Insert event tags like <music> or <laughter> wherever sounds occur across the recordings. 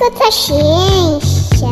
Escuta ciência.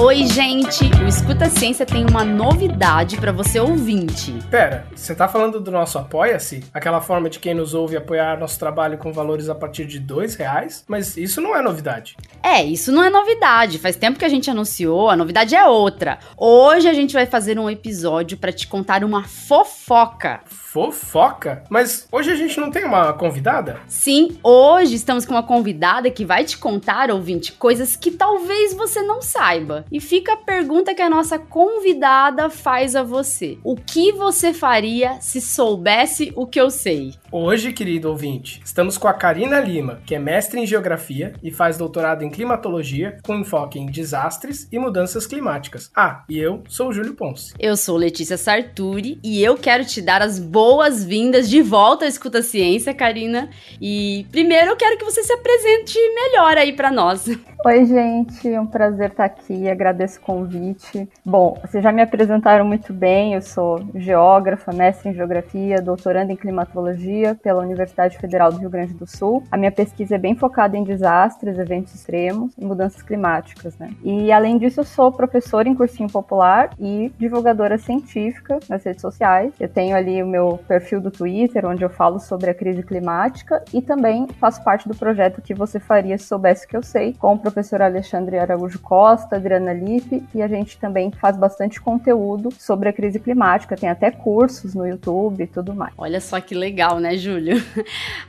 Oi, gente! O Escuta Ciência tem uma novidade para você ouvinte. Pera, você tá falando do nosso Apoia-se? Aquela forma de quem nos ouve apoiar nosso trabalho com valores a partir de dois reais? Mas isso não é novidade. É, isso não é novidade. Faz tempo que a gente anunciou, a novidade é outra. Hoje a gente vai fazer um episódio para te contar uma fofoca. Fofoca? Mas hoje a gente não tem uma convidada? Sim, hoje estamos com uma convidada que vai te contar, ouvinte, coisas que talvez você não saiba. E fica a pergunta que a nossa convidada faz a você: O que você faria se soubesse o que eu sei? Hoje, querido ouvinte, estamos com a Karina Lima, que é mestre em geografia e faz doutorado em climatologia, com enfoque em desastres e mudanças climáticas. Ah, e eu sou o Júlio Ponce. Eu sou Letícia Sarturi e eu quero te dar as boas-vindas de volta à Escuta Ciência, Karina. E primeiro eu quero que você se apresente melhor aí para nós. Oi, gente, é um prazer estar aqui, agradeço o convite. Bom, vocês já me apresentaram muito bem, eu sou geógrafa, mestre em geografia, doutoranda em climatologia pela Universidade Federal do Rio Grande do Sul. A minha pesquisa é bem focada em desastres, eventos extremos e mudanças climáticas, né? E além disso, eu sou professora em cursinho popular e divulgadora científica nas redes sociais. Eu tenho ali o meu perfil do Twitter, onde eu falo sobre a crise climática e também faço parte do projeto que você faria se soubesse o que eu sei, com o professor Alexandre Araújo Costa, Adriana Lippe, e a gente também faz bastante conteúdo sobre a crise climática, tem até cursos no YouTube e tudo mais. Olha só que legal, né, Júlio?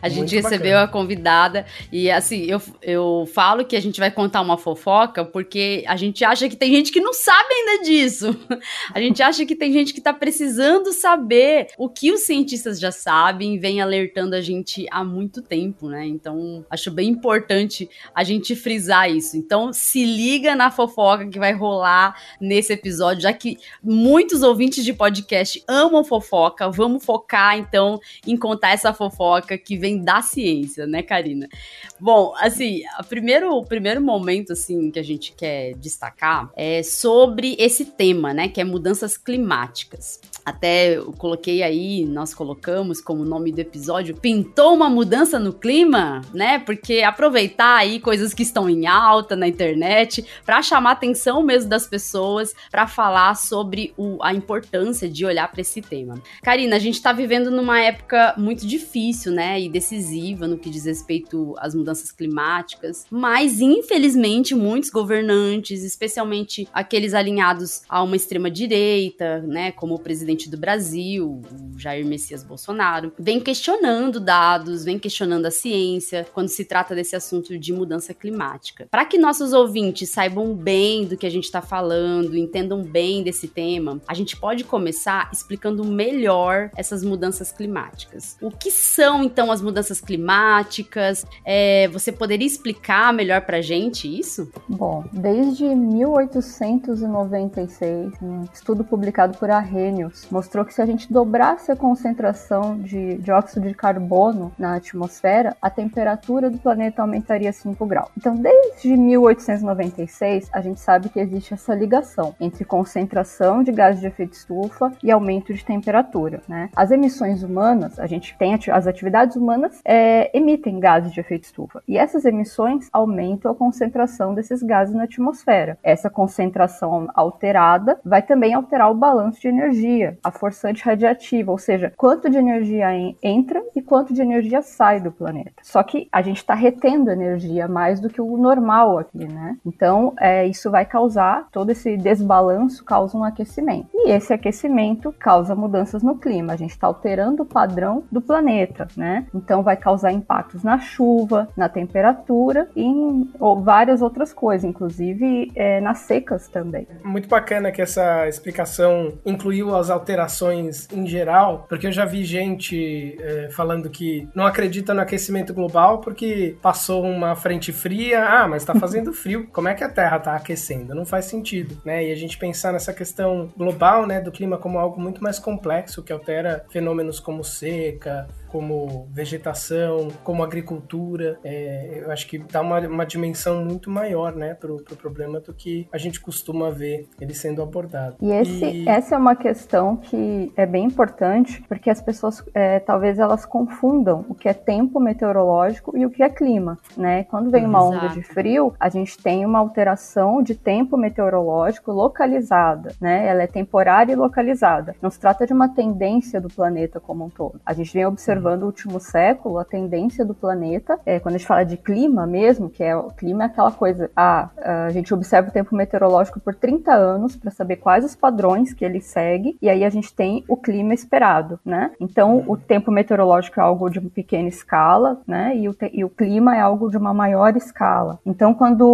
A Muito gente recebeu bacana. a convidada e assim, eu, eu falo que a gente vai contar uma fofoca porque a gente acha que tem gente que não sabe ainda disso. A gente acha que tem gente que tá precisando saber o que os cientistas já sabem vem alertando a gente há muito tempo, né? Então, acho bem importante a gente frisar isso. Então, se liga na fofoca que vai rolar nesse episódio, já que muitos ouvintes de podcast amam fofoca. Vamos focar, então, em contar essa fofoca que vem da ciência, né, Karina? Bom, assim, primeiro, o primeiro momento, assim, que a gente quer destacar é sobre esse tema, né, que é mudanças climáticas. Até eu coloquei aí, nós colocamos como nome do episódio, pintou uma mudança no clima, né? Porque aproveitar aí coisas que estão em alta na internet para chamar atenção mesmo das pessoas, para falar sobre o, a importância de olhar para esse tema. Karina, a gente está vivendo numa época muito difícil, né? E decisiva no que diz respeito às mudanças climáticas, mas infelizmente muitos governantes, especialmente aqueles alinhados a uma extrema direita, né? Como o presidente presidente do Brasil, o Jair Messias Bolsonaro, vem questionando dados, vem questionando a ciência quando se trata desse assunto de mudança climática. Para que nossos ouvintes saibam bem do que a gente está falando, entendam bem desse tema, a gente pode começar explicando melhor essas mudanças climáticas. O que são então as mudanças climáticas? É, você poderia explicar melhor para gente isso? Bom, desde 1896, um estudo publicado por Arrhenius mostrou que se a gente dobrasse a concentração de dióxido de carbono na atmosfera, a temperatura do planeta aumentaria 5 graus. Então, desde 1896, a gente sabe que existe essa ligação entre concentração de gases de efeito estufa e aumento de temperatura. Né? As emissões humanas, a gente tem as atividades humanas é, emitem gases de efeito estufa e essas emissões aumentam a concentração desses gases na atmosfera. Essa concentração alterada vai também alterar o balanço de energia a forçante radiativa, ou seja, quanto de energia entra e quanto de energia sai do planeta. Só que a gente está retendo energia mais do que o normal aqui, né? Então, é, isso vai causar, todo esse desbalanço causa um aquecimento. E esse aquecimento causa mudanças no clima. A gente está alterando o padrão do planeta, né? Então, vai causar impactos na chuva, na temperatura e em ou várias outras coisas, inclusive é, nas secas também. Muito bacana que essa explicação incluiu as alterações em geral, porque eu já vi gente é, falando que não acredita no aquecimento global porque passou uma frente fria, ah, mas tá fazendo frio, como é que a Terra tá aquecendo? Não faz sentido, né? E a gente pensar nessa questão global, né, do clima como algo muito mais complexo que altera fenômenos como seca, como vegetação, como agricultura. É, eu acho que dá uma, uma dimensão muito maior, né, pro, pro problema do que a gente costuma ver ele sendo abordado. E, esse, e... essa é uma questão que é bem importante, porque as pessoas, é, talvez elas confundam o que é tempo meteorológico e o que é clima, né? Quando vem uma onda de frio, a gente tem uma alteração de tempo meteorológico localizada, né? Ela é temporária e localizada. Não se trata de uma tendência do planeta como um todo. A gente vem observando no último século a tendência do planeta, é, quando a gente fala de clima mesmo, que é o clima é aquela coisa, ah, a gente observa o tempo meteorológico por 30 anos para saber quais os padrões que ele segue, e aí a gente tem o clima esperado, né? Então, o tempo meteorológico é algo de uma pequena escala, né? E o, e o clima é algo de uma maior escala. Então, quando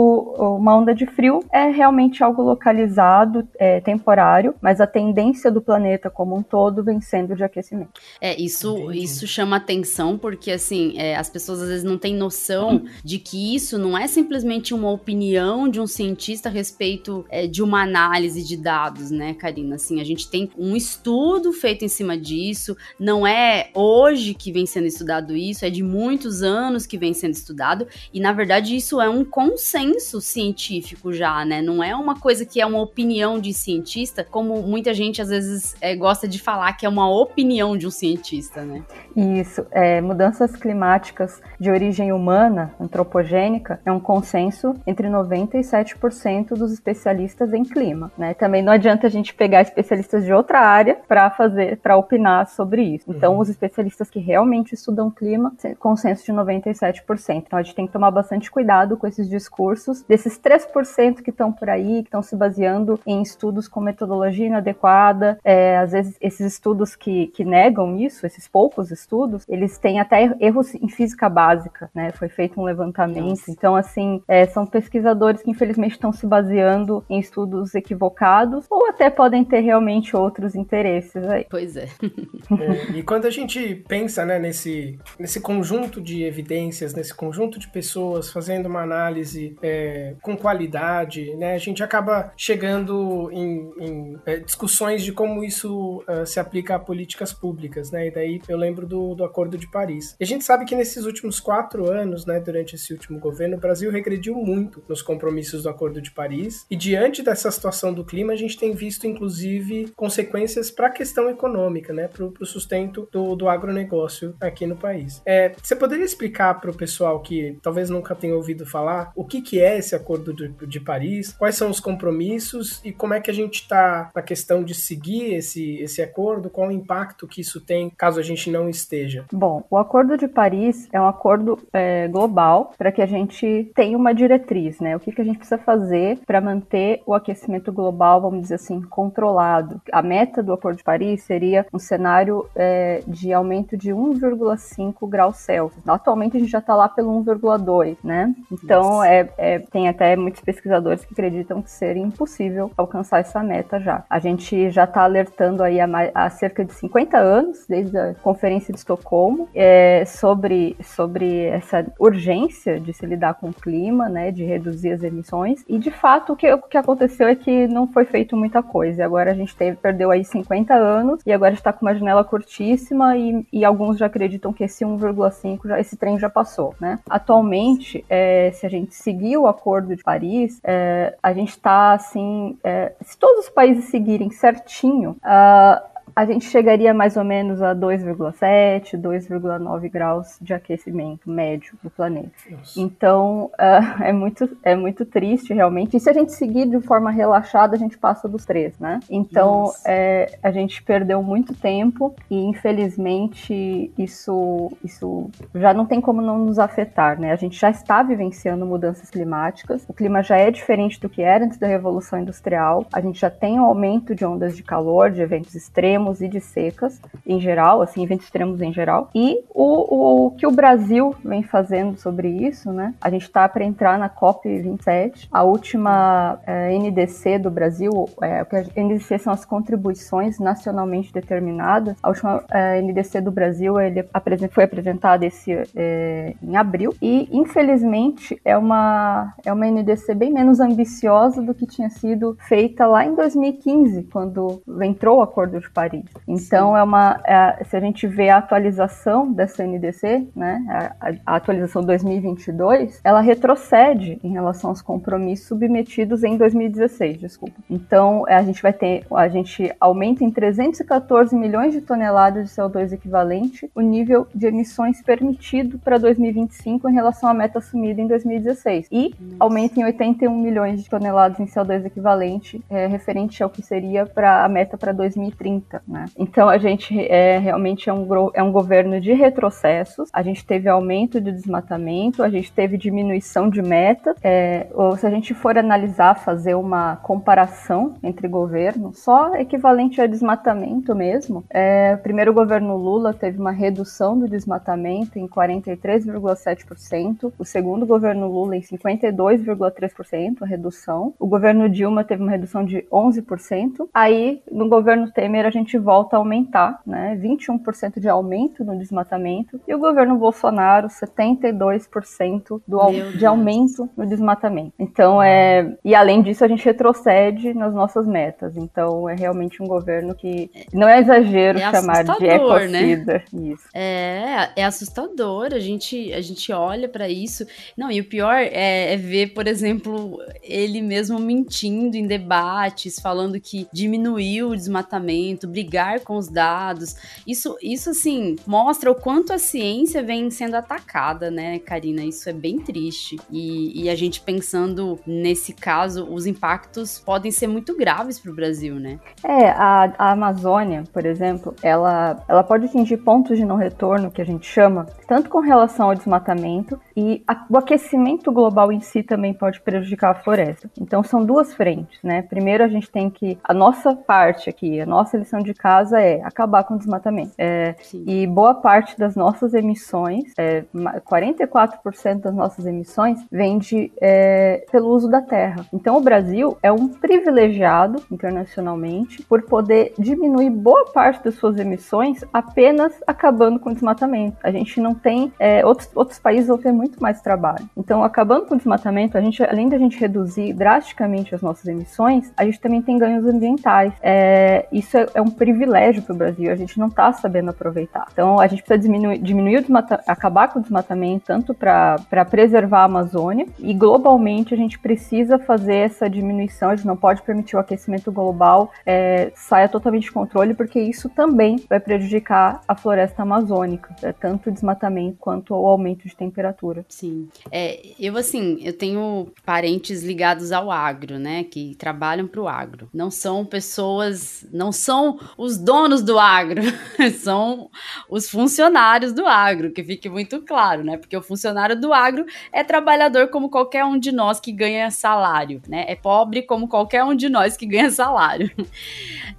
uma onda de frio é realmente algo localizado, é, temporário, mas a tendência do planeta como um todo vem sendo de aquecimento. É, isso, isso chama atenção porque, assim, é, as pessoas às vezes não têm noção de que isso não é simplesmente uma opinião de um cientista a respeito é, de uma análise de dados, né, Karina? Assim, a gente tem um estudo feito em cima disso, não é hoje que vem sendo estudado isso, é de muitos anos que vem sendo estudado, e na verdade isso é um consenso científico já, né? Não é uma coisa que é uma opinião de cientista, como muita gente às vezes é, gosta de falar que é uma opinião de um cientista, né? Isso, é, mudanças climáticas de origem humana, antropogênica, é um consenso entre 97% dos especialistas em clima, né? Também não adianta a gente pegar especialistas de outra área para fazer, para opinar sobre isso. Então, uhum. os especialistas que realmente estudam clima, consenso de 97%. Então, a gente tem que tomar bastante cuidado com esses discursos desses 3% que estão por aí, que estão se baseando em estudos com metodologia inadequada. É, às vezes, esses estudos que, que negam isso, esses poucos estudos, eles têm até erros em física básica, né? Foi feito um levantamento. Nossa. Então, assim, é, são pesquisadores que infelizmente estão se baseando em estudos equivocados ou até podem ter realmente outros interesses aí. Pois é. <laughs> é e quando a gente pensa, né, nesse, nesse conjunto de evidências, nesse conjunto de pessoas fazendo uma análise é, com qualidade, né, a gente acaba chegando em, em é, discussões de como isso uh, se aplica a políticas públicas, né, e daí eu lembro do, do Acordo de Paris. E a gente sabe que nesses últimos quatro anos, né, durante esse último governo, o Brasil regrediu muito nos compromissos do Acordo de Paris, e diante dessa situação do clima, a gente tem visto, inclusive, consequências para a questão econômica, né, para o sustento do, do agronegócio aqui no país. É, você poderia explicar para o pessoal que talvez nunca tenha ouvido falar o que, que é esse Acordo de, de Paris, quais são os compromissos e como é que a gente está na questão de seguir esse, esse acordo, qual o impacto que isso tem caso a gente não esteja? Bom, o Acordo de Paris é um acordo é, global para que a gente tenha uma diretriz, né? O que, que a gente precisa fazer para manter o aquecimento global, vamos dizer assim, controlado. A meta do Acordo de Paris seria um cenário é, de aumento de 1,5 graus Celsius. Atualmente a gente já está lá pelo 1,2, né? Então é, é, tem até muitos pesquisadores que acreditam que seria impossível alcançar essa meta já. A gente já está alertando aí há, há, cerca de 50 anos, desde a Conferência de Estocolmo, é, sobre, sobre essa urgência de se lidar com o clima, né? De reduzir as emissões. E de fato o que, o que aconteceu é que não foi feito muita coisa. Agora a gente teve, perdeu aí 50 anos e agora está com uma janela curtíssima e, e alguns já acreditam que esse 1,5 já esse trem já passou, né? Atualmente, é, se a gente seguir o Acordo de Paris, é, a gente está assim, é, se todos os países seguirem certinho, uh, a gente chegaria mais ou menos a 2,7, 2,9 graus de aquecimento médio do planeta. Nossa. Então, uh, <laughs> é, muito, é muito triste, realmente. E se a gente seguir de forma relaxada, a gente passa dos três, né? Então, é, a gente perdeu muito tempo e, infelizmente, isso, isso já não tem como não nos afetar, né? A gente já está vivenciando mudanças climáticas, o clima já é diferente do que era antes da Revolução Industrial, a gente já tem um aumento de ondas de calor, de eventos extremos, extremos e de secas em geral, assim, eventos extremos em geral. E o, o que o Brasil vem fazendo sobre isso, né? A gente está para entrar na COP27, a última é, NDC do Brasil, é, o a NDC são as contribuições nacionalmente determinadas. A última é, NDC do Brasil ele foi apresentada esse, é, em abril e, infelizmente, é uma, é uma NDC bem menos ambiciosa do que tinha sido feita lá em 2015, quando entrou o Acordo de Paris Paris. Então, Sim. é uma. É, se a gente vê a atualização dessa NDC, né, a, a atualização 2022, ela retrocede em relação aos compromissos submetidos em 2016, desculpa. Então, a gente vai ter, a gente aumenta em 314 milhões de toneladas de CO2 equivalente o nível de emissões permitido para 2025 em relação à meta assumida em 2016 e Nossa. aumenta em 81 milhões de toneladas em CO2 equivalente é, referente ao que seria para a meta para 2030, né? Então, a gente é realmente é um, é um governo de retrocessos. A gente teve aumento de desmatamento, a gente teve diminuição de meta. É, ou se a gente for analisar, fazer uma comparação entre governos, só equivalente a desmatamento mesmo. É, o primeiro governo Lula teve uma redução do desmatamento em 43,7%, o segundo governo Lula em 52,3% a redução, o governo Dilma teve uma redução de 11%, aí no governo Temer a gente volta a aumentar, né, 21% de aumento no desmatamento, e o governo Bolsonaro 72% do, de aumento no desmatamento. Então é, e além disso a gente retrocede nas nossas metas, então é realmente um governo que não é exagero é chamar de ecocida. Né? Isso. É, é assustador. A gente, a gente olha para isso. Não, e o pior é, é, ver, por exemplo, ele mesmo mentindo em debates, falando que diminuiu o desmatamento, brigar com os dados. Isso, isso assim, mostra o quanto a ciência vem sendo atacada, né, Karina? Isso é bem triste. E, e a gente pensando nesse caso, os impactos podem ser muito graves para o Brasil, né? É, a, a Amazônia, por exemplo, ela, ela pode atingir pontos de não retorno, que a gente chama, tanto com relação ao desmatamento e a, o aquecimento global em si também pode prejudicar a floresta. Então são duas frentes, né? Primeiro a gente tem que a nossa parte aqui, a nossa lição de casa é acabar com o desmatamento. É, e boa parte das nossas emissões, é, 44% das nossas emissões vem de, é, pelo uso da terra. Então o Brasil é um privilegiado internacionalmente por poder diminuir boa parte das suas emissões apenas acabando com o desmatamento. A gente não tem. É, outros, outros países vão ter muito mais trabalho. Então, acabando com o desmatamento, a gente, além da gente reduzir drasticamente as nossas emissões, a gente também tem ganhos ambientais. É, isso é, é, um privilégio para o Brasil, a gente não está sabendo aproveitar. Então, a gente precisa diminuir, diminuir o acabar com o desmatamento, tanto para preservar a Amazônia, e globalmente a gente precisa fazer essa diminuição, a gente não pode permitir o aquecimento global é, saia totalmente de controle, porque isso também vai prejudicar a floresta amazônica, é, tanto o desmatamento quanto o aumento de temperatura. Sim. É, eu, assim, eu tenho parentes ligados ao agro, né, que trabalham para o agro. Não são pessoas, não são os donos do agro, <laughs> são os funcionários do agro, que fique muito claro, né, porque o funcionário do agro é trabalhador como qualquer um de nós que ganha salário, né, é pobre como qualquer um de nós que ganha salário. <laughs>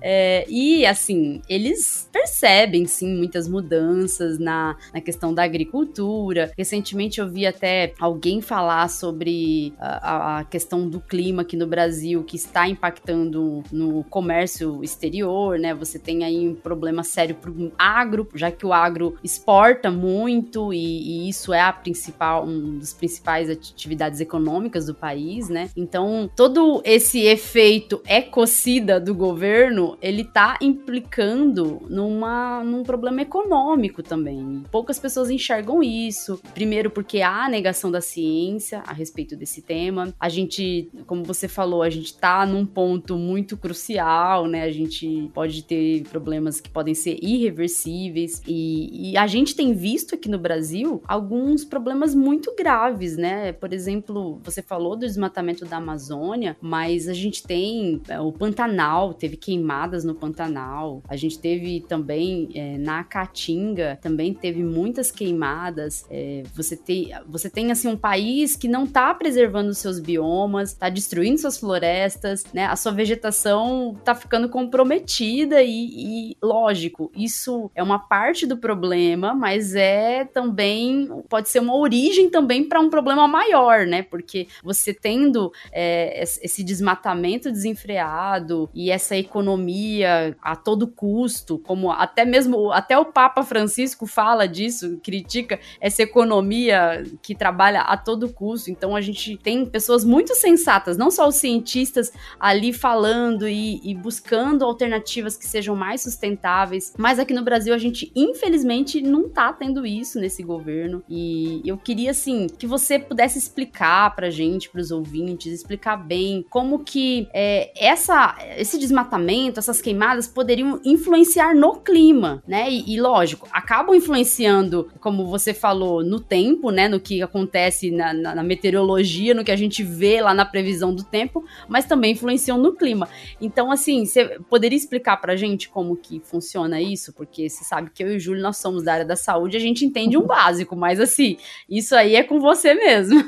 É, e, assim, eles percebem, sim, muitas mudanças na, na questão da agricultura. Recentemente eu vi até alguém falar sobre a, a questão do clima aqui no Brasil, que está impactando no comércio exterior, né? Você tem aí um problema sério para o agro, já que o agro exporta muito e, e isso é a principal, um dos principais atividades econômicas do país, né? Então, todo esse efeito ecocida do governo, ele tá implicando numa, num problema econômico também. Poucas pessoas enxergam isso. Primeiro, porque há a negação da ciência a respeito desse tema. A gente, como você falou, a gente tá num ponto muito crucial, né? A gente pode ter problemas que podem ser irreversíveis. E, e a gente tem visto aqui no Brasil alguns problemas muito graves, né? Por exemplo, você falou do desmatamento da Amazônia, mas a gente tem é, o Pantanal, teve queimadas no Pantanal. A gente teve também é, na Caatinga, também teve muitas queimadas. É, você, tem, você tem, assim, um país que não está preservando seus biomas, está destruindo suas florestas, né? A sua vegetação está ficando comprometida e, e, lógico, isso é uma parte do problema, mas é também, pode ser uma origem também para um problema maior, né? Porque você tendo é, esse desmatamento desenfreado e essa economia a todo custo, como até mesmo até o Papa Francisco fala disso, critica essa economia que trabalha a todo custo. Então a gente tem pessoas muito sensatas, não só os cientistas ali falando e, e buscando alternativas que sejam mais sustentáveis. Mas aqui no Brasil a gente, infelizmente, não tá tendo isso nesse governo. E eu queria, assim, que você pudesse explicar pra gente, pros ouvintes, explicar bem como que é, essa, esse desmatamento, essas queimadas poderiam influenciar no clima, né? E, e, lógico, acabam influenciando, como você falou, no tempo, né? No que acontece na, na, na meteorologia, no que a gente vê lá na previsão do tempo, mas também influenciam no clima. Então, assim, você poderia explicar pra gente como que funciona isso? Porque você sabe que eu e o Júlio, nós somos da área da saúde, a gente entende um básico, mas assim, isso aí é com você mesmo.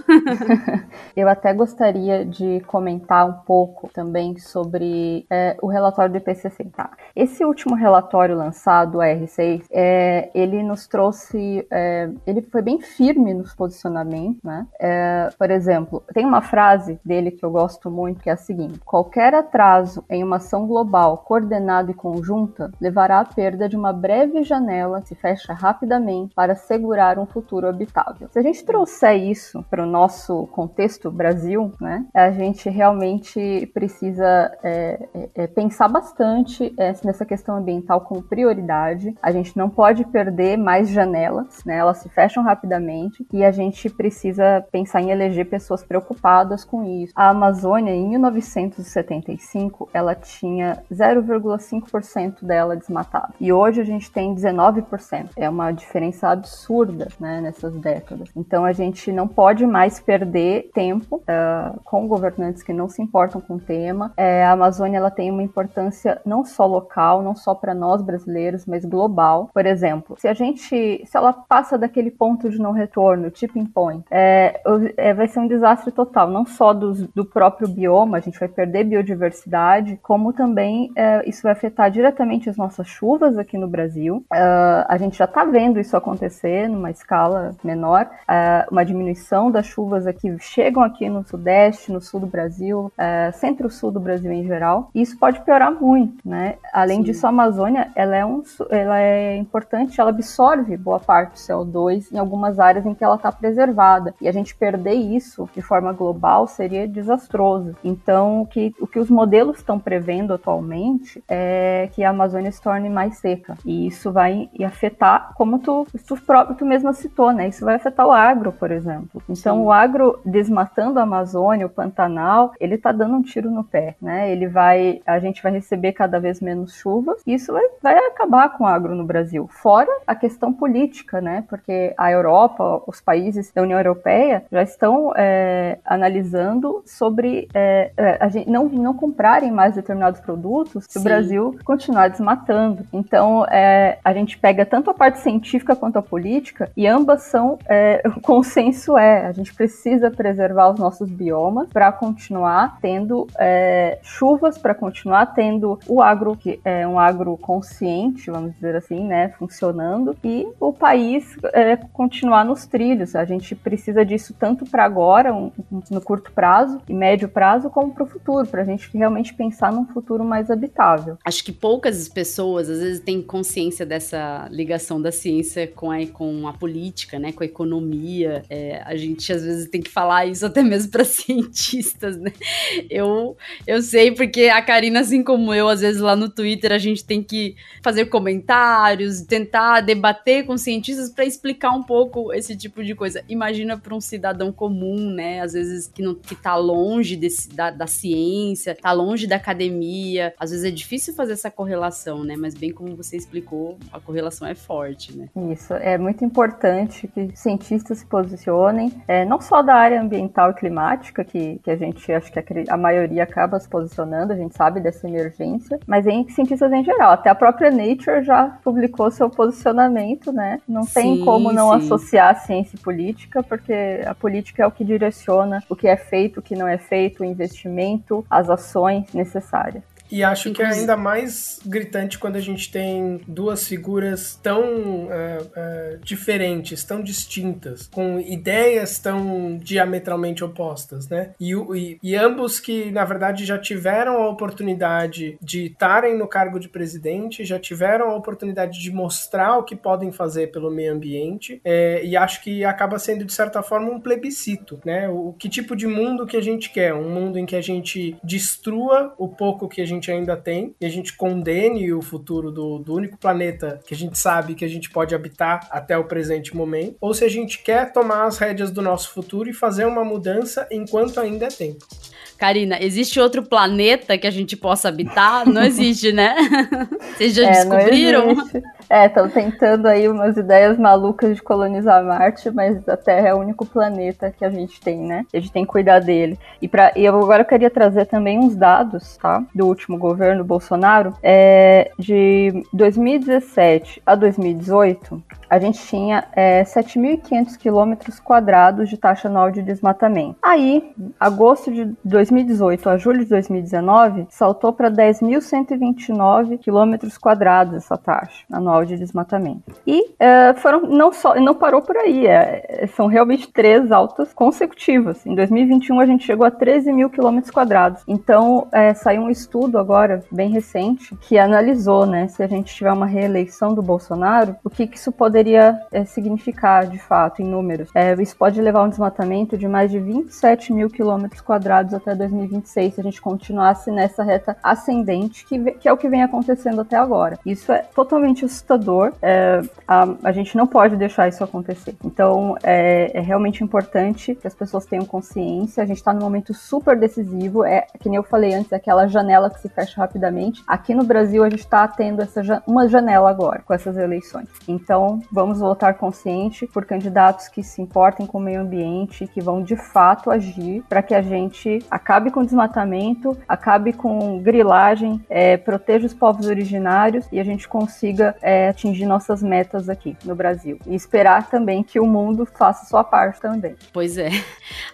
<laughs> eu até gostaria de comentar um pouco também sobre é, o relatório do IPCC. Tá? Esse último relatório lançado, o R6, é, ele nos trouxe, é, ele foi bem firme nos posicionamentos, né? É, por exemplo, tem uma frase dele que eu gosto muito, que é a seguinte: qualquer atraso em uma ação global coordenada e conjunta levará à perda de uma breve janela que se fecha rapidamente para assegurar um futuro habitável. Se a gente trouxer isso para o nosso contexto Brasil, né, a gente realmente precisa é, é, é, pensar bastante é, nessa questão ambiental como prioridade. A gente não pode perder mais janelas, né, elas se fecham rapidamente e a gente precisa pensar em eleger pessoas preocupadas com isso. A Amazônia, em 1975, ela tinha 0,5% dela desmatada e hoje a gente tem 19%. É uma diferença absurda né, nessas décadas. Então a gente não pode mais perder tempo uh, com governantes que não se importam com o tema. É, a Amazônia ela tem uma importância não só local, não só para nós brasileiros, mas global. Por exemplo, se a gente, se ela passa daquele ponto de não retorno, tipping point, é, é, vai ser um desastre total, não só do, do próprio bioma, a gente vai perder biodiversidade, como também é, isso vai afetar diretamente as nossas chuvas aqui no Brasil. Uh, a gente já está vendo isso acontecer numa escala menor, uh, uma diminuição das chuvas aqui chegam aqui no sudeste, no sul do Brasil, uh, centro-sul do Brasil em geral. E isso pode piorar muito, né? Além Sim. disso, a Amazônia ela é, um, ela é importante, ela absorve boa parte do CO2 em algumas áreas em que ela está preservada. E a gente perder isso de forma global seria desastroso. Então, o que, o que os modelos estão prevendo atualmente é que a Amazônia se torne mais seca. E isso vai afetar, como tu, tu, tu mesma citou, né? Isso vai afetar o agro, por exemplo. Então, Sim. o agro desmatando a Amazônia, o Pantanal, ele tá dando um tiro no pé, né? Ele vai, a gente vai receber cada vez menos chuvas e isso vai, vai acabar com o agro no Brasil. Fora a questão política, né? Porque a Europa, os países da União Europeia já estão é, analisando sobre é, é, a gente não, não comprarem mais determinados produtos se Sim. o Brasil continuar desmatando. Então, é, a gente pega tanto a parte científica quanto a política e ambas são, é, <laughs> o consenso é, a gente precisa preservar os nossos biomas para continuar tendo é, chuvas, para continuar tendo o agro, que é um agro consciente, vamos dizer assim, né, funcionando, e o país continuar nos trilhos. A gente precisa disso tanto para agora, um, no curto prazo e médio prazo, como para o futuro, para a gente realmente pensar num futuro mais habitável. Acho que poucas pessoas, às vezes, têm consciência dessa ligação da ciência com a, com a política, né, com a economia. É, a gente, às vezes, tem que falar isso até mesmo para <laughs> cientistas, né? Eu, eu sei porque a Karina, assim como eu, às vezes lá no Twitter, a gente tem que fazer comentários, tentar debater com cientistas para explicar um pouco esse tipo de coisa. Imagina para um cidadão comum, né? Às vezes que, não, que tá longe desse, da, da ciência, tá longe da academia. Às vezes é difícil fazer essa correlação, né? Mas bem como você explicou, a correlação é forte, né? Isso, é muito importante que cientistas se posicionem, é, não só da área ambiental e climática, que, que a gente acho que a, a maioria acaba se posicionando, a gente sabe dessa emergência, mas em cientistas em geral. Até a própria Nature já publicou seu posicionamento, né? Não tem sim, como não sim. associar ciência e política, porque a política é o que direciona o que é feito, o que não é feito, o investimento, as ações necessárias. E acho Inclusive. que é ainda mais gritante quando a gente tem duas figuras tão é, é, diferentes, tão distintas, com ideias tão diametralmente opostas, né? E, e, e, ambos que, na verdade, já tiveram a oportunidade de estarem no cargo de presidente, já tiveram a oportunidade de mostrar o que podem fazer pelo meio ambiente, é, e acho que acaba sendo, de certa forma, um plebiscito, né? O, que tipo de mundo que a gente quer? Um mundo em que a gente destrua o pouco que a gente gente ainda tem e a gente condene o futuro do, do único planeta que a gente sabe que a gente pode habitar até o presente momento, ou se a gente quer tomar as rédeas do nosso futuro e fazer uma mudança enquanto ainda é tempo. Karina, existe outro planeta que a gente possa habitar? Não existe, né? <laughs> Vocês já é, descobriram? É, estão tentando aí umas ideias malucas de colonizar Marte, mas a Terra é o único planeta que a gente tem, né? A gente tem que cuidar dele. E, pra, e eu agora queria trazer também uns dados, tá? Do último governo Bolsonaro. É, de 2017 a 2018, a gente tinha é, 7.500 quilômetros quadrados de taxa anual de desmatamento. Aí, agosto de 2018 a julho de 2019, saltou para 10.129 quilômetros quadrados essa taxa anual de desmatamento. E é, foram não só, não parou por aí, é, são realmente três altas consecutivas. Em 2021 a gente chegou a 13 mil quilômetros quadrados. Então, é, saiu um estudo agora bem recente que analisou, né, se a gente tiver uma reeleição do Bolsonaro, o que, que isso poderia é, significar, de fato, em números. É, isso pode levar a um desmatamento de mais de 27 mil quilômetros quadrados até 2026, se a gente continuasse nessa reta ascendente, que, que é o que vem acontecendo até agora. Isso é totalmente assustador, é, a, a, gente não pode deixar isso acontecer. Então, é, é realmente importante que as pessoas tenham consciência, a gente está num momento super decisivo, é que nem eu falei antes, aquela janela que se fecha rapidamente. Aqui no Brasil, a gente está tendo essa, uma janela agora, com essas eleições. Então, Vamos votar consciente por candidatos que se importem com o meio ambiente, que vão de fato agir para que a gente acabe com o desmatamento, acabe com grilagem, é, proteja os povos originários e a gente consiga é, atingir nossas metas aqui no Brasil. E esperar também que o mundo faça sua parte também. Pois é,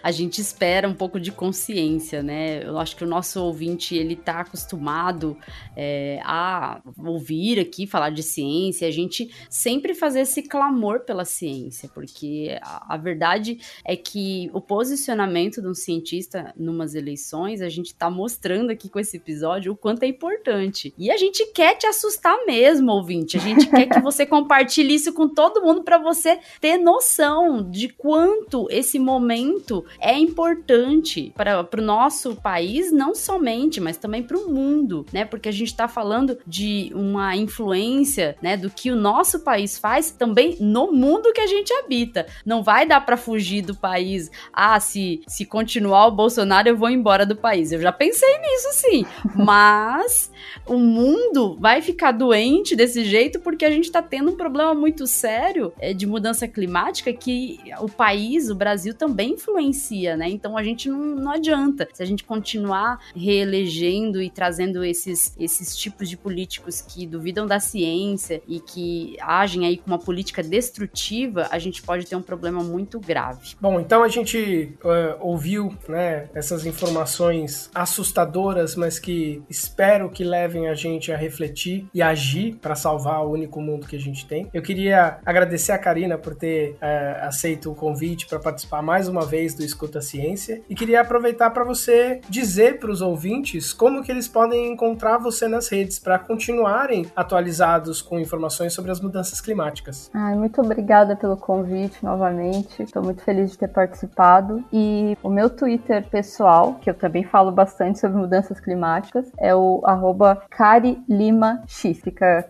a gente espera um pouco de consciência, né? Eu acho que o nosso ouvinte ele está acostumado é, a ouvir aqui falar de ciência, a gente sempre fazer esse clamor pela ciência, porque a, a, verdade é que o posicionamento de um cientista numas eleições, a gente tá mostrando aqui com esse episódio o quanto é importante. E a gente quer te assustar mesmo, ouvinte. Gente quer que você compartilhe isso com todo mundo para você ter noção de quanto esse momento é importante para o nosso país, não somente, mas também para o mundo, né? Porque a gente está falando de uma influência, né, do que o nosso país faz também no mundo que a gente habita. Não vai dar para fugir do país. Ah, se, se continuar o Bolsonaro, eu vou embora do país. Eu já pensei nisso, sim. <laughs> Mas o mundo vai ficar doente desse jeito porque a gente tá tendo um problema muito sério é, de mudança climática que o país, o Brasil, também influencia, né? Então a gente não, não adianta. Se a gente continuar reelegendo e trazendo esses, esses tipos de políticos que duvidam da ciência e que agem aí com uma política destrutiva, a gente pode ter um problema muito grave. Bom, então a gente uh, ouviu né, essas informações assustadoras, mas que espero que levem a gente a refletir e agir para salvar único mundo que a gente tem. Eu queria agradecer a Karina por ter uh, aceito o convite para participar mais uma vez do Escuta Ciência e queria aproveitar para você dizer para os ouvintes como que eles podem encontrar você nas redes para continuarem atualizados com informações sobre as mudanças climáticas. Ai, muito obrigada pelo convite novamente. Estou muito feliz de ter participado. E o meu Twitter pessoal, que eu também falo bastante sobre mudanças climáticas, é o arroba CariLimaX. Fica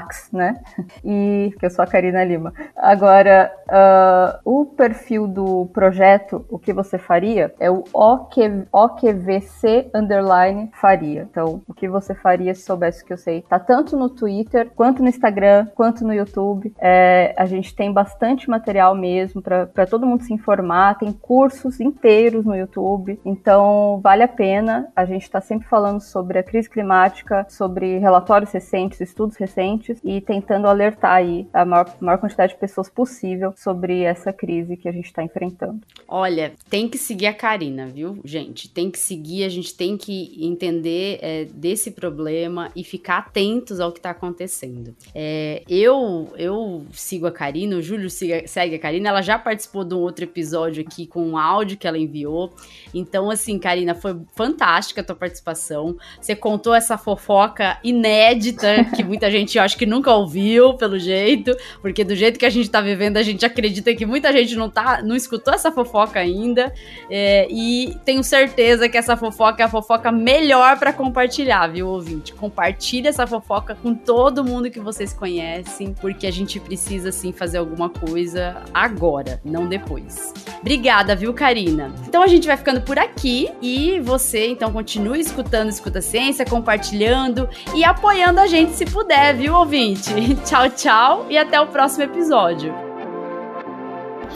CariLimax, né? E que eu sou a Karina Lima. Agora, uh, o perfil do projeto, o que você faria, é o OQ, OQVC underline faria. Então, o que você faria se soubesse o que eu sei. Tá tanto no Twitter, quanto no Instagram, quanto no YouTube. É, a gente tem bastante material mesmo para todo mundo se informar, tem cursos inteiros no YouTube, então vale a pena. A gente está sempre falando sobre a crise climática, sobre relatórios recentes, estudos recentes e tentando alertar aí a maior, maior quantidade de pessoas possível sobre essa crise que a gente está enfrentando. Olha, tem que seguir a Karina, viu, gente? Tem que seguir, a gente tem que entender é, desse problema e ficar atentos ao que está acontecendo. É, eu, eu sigo a Karina, o Júlio siga, segue a Karina, ela já participou de um outro episódio aqui com um áudio que ela enviou. Então, assim, Karina, foi fantástica a tua participação. Você contou essa fofoca inédita que muita gente, acho que nunca ouviu, pelo jeito, porque do jeito que a gente tá vivendo, a gente acredita que muita gente não tá, não escutou essa fofoca ainda. É, e tenho certeza que essa fofoca é a fofoca melhor para compartilhar, viu, ouvinte? Compartilhe essa fofoca com todo mundo que vocês conhecem, porque a gente precisa sim fazer alguma coisa agora, não depois. Obrigada, viu, Karina? Então a gente vai ficando por aqui e você então continue escutando Escuta Ciência, compartilhando e apoiando a gente se puder, viu, ouvinte? <laughs> Tchau, tchau e até o próximo episódio.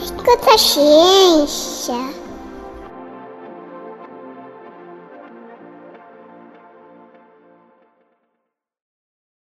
Escuta Ciência.